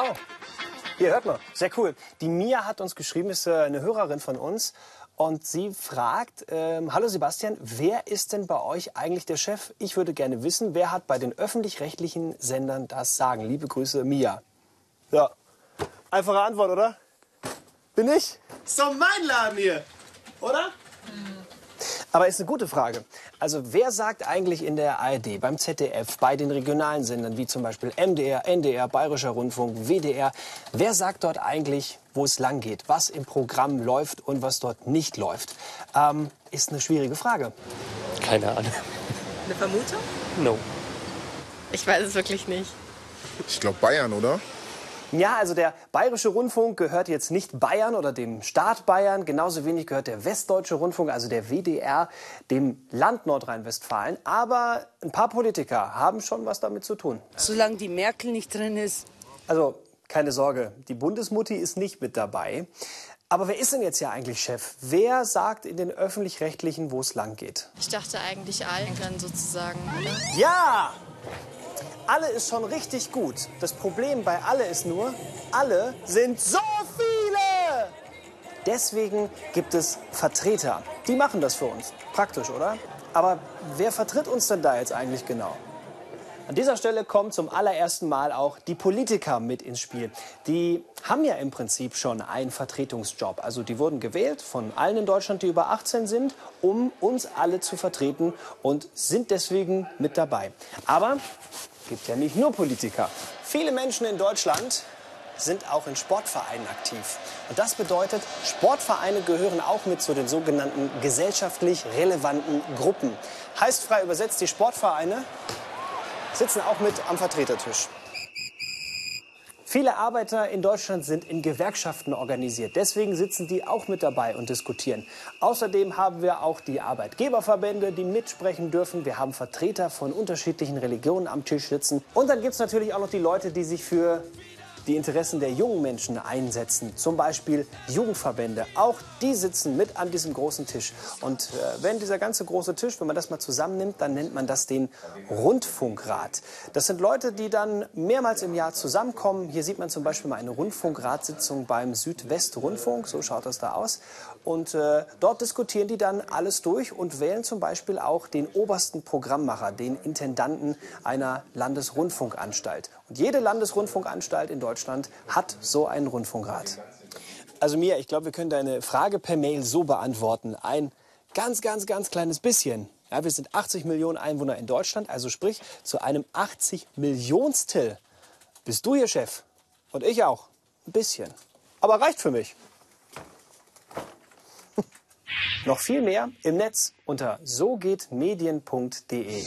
Oh, hier hört man. Sehr cool. Die Mia hat uns geschrieben, ist äh, eine Hörerin von uns. Und sie fragt, ähm, hallo Sebastian, wer ist denn bei euch eigentlich der Chef? Ich würde gerne wissen, wer hat bei den öffentlich-rechtlichen Sendern das Sagen? Liebe Grüße, Mia. Ja, einfache Antwort, oder? Bin ich? Ist doch mein Laden hier, oder? Aber ist eine gute Frage. Also wer sagt eigentlich in der ARD, beim ZDF, bei den regionalen Sendern wie zum Beispiel MDR, NDR, Bayerischer Rundfunk, WDR, wer sagt dort eigentlich, wo es lang geht, was im Programm läuft und was dort nicht läuft? Ähm, ist eine schwierige Frage. Keine Ahnung. Eine Vermutung? No. Ich weiß es wirklich nicht. Ich glaube Bayern, oder? Ja, also der Bayerische Rundfunk gehört jetzt nicht Bayern oder dem Staat Bayern. Genauso wenig gehört der Westdeutsche Rundfunk, also der WDR, dem Land Nordrhein-Westfalen. Aber ein paar Politiker haben schon was damit zu tun. Solange die Merkel nicht drin ist. Also keine Sorge, die Bundesmutti ist nicht mit dabei. Aber wer ist denn jetzt ja eigentlich Chef? Wer sagt in den öffentlich-rechtlichen, wo es lang geht? Ich dachte eigentlich allen dann sozusagen, oder? Ja! Alle ist schon richtig gut. Das Problem bei alle ist nur, alle sind so viele! Deswegen gibt es Vertreter. Die machen das für uns. Praktisch, oder? Aber wer vertritt uns denn da jetzt eigentlich genau? An dieser Stelle kommen zum allerersten Mal auch die Politiker mit ins Spiel. Die haben ja im Prinzip schon einen Vertretungsjob. Also die wurden gewählt von allen in Deutschland, die über 18 sind, um uns alle zu vertreten und sind deswegen mit dabei. Aber es gibt ja nicht nur Politiker. Viele Menschen in Deutschland sind auch in Sportvereinen aktiv. Und das bedeutet, Sportvereine gehören auch mit zu den sogenannten gesellschaftlich relevanten Gruppen. Heißt frei übersetzt, die Sportvereine sitzen auch mit am Vertretertisch. Viele Arbeiter in Deutschland sind in Gewerkschaften organisiert. Deswegen sitzen die auch mit dabei und diskutieren. Außerdem haben wir auch die Arbeitgeberverbände, die mitsprechen dürfen. Wir haben Vertreter von unterschiedlichen Religionen am Tisch sitzen. Und dann gibt es natürlich auch noch die Leute, die sich für die Interessen der jungen Menschen einsetzen. Zum Beispiel Jugendverbände. Auch die sitzen mit an diesem großen Tisch. Und äh, wenn dieser ganze große Tisch, wenn man das mal zusammennimmt, dann nennt man das den Rundfunkrat. Das sind Leute, die dann mehrmals im Jahr zusammenkommen. Hier sieht man zum Beispiel mal eine Rundfunkratssitzung beim Südwestrundfunk. So schaut das da aus. Und äh, dort diskutieren die dann alles durch und wählen zum Beispiel auch den obersten Programmmacher, den Intendanten einer Landesrundfunkanstalt. Und jede Landesrundfunkanstalt in Deutschland hat so einen Rundfunkrat. Also Mia, ich glaube, wir können deine Frage per Mail so beantworten. Ein ganz, ganz, ganz kleines bisschen. Ja, wir sind 80 Millionen Einwohner in Deutschland, also sprich zu einem 80 Millionstel bist du hier Chef und ich auch. Ein bisschen. Aber reicht für mich. Noch viel mehr im Netz unter sogehtmedien.de.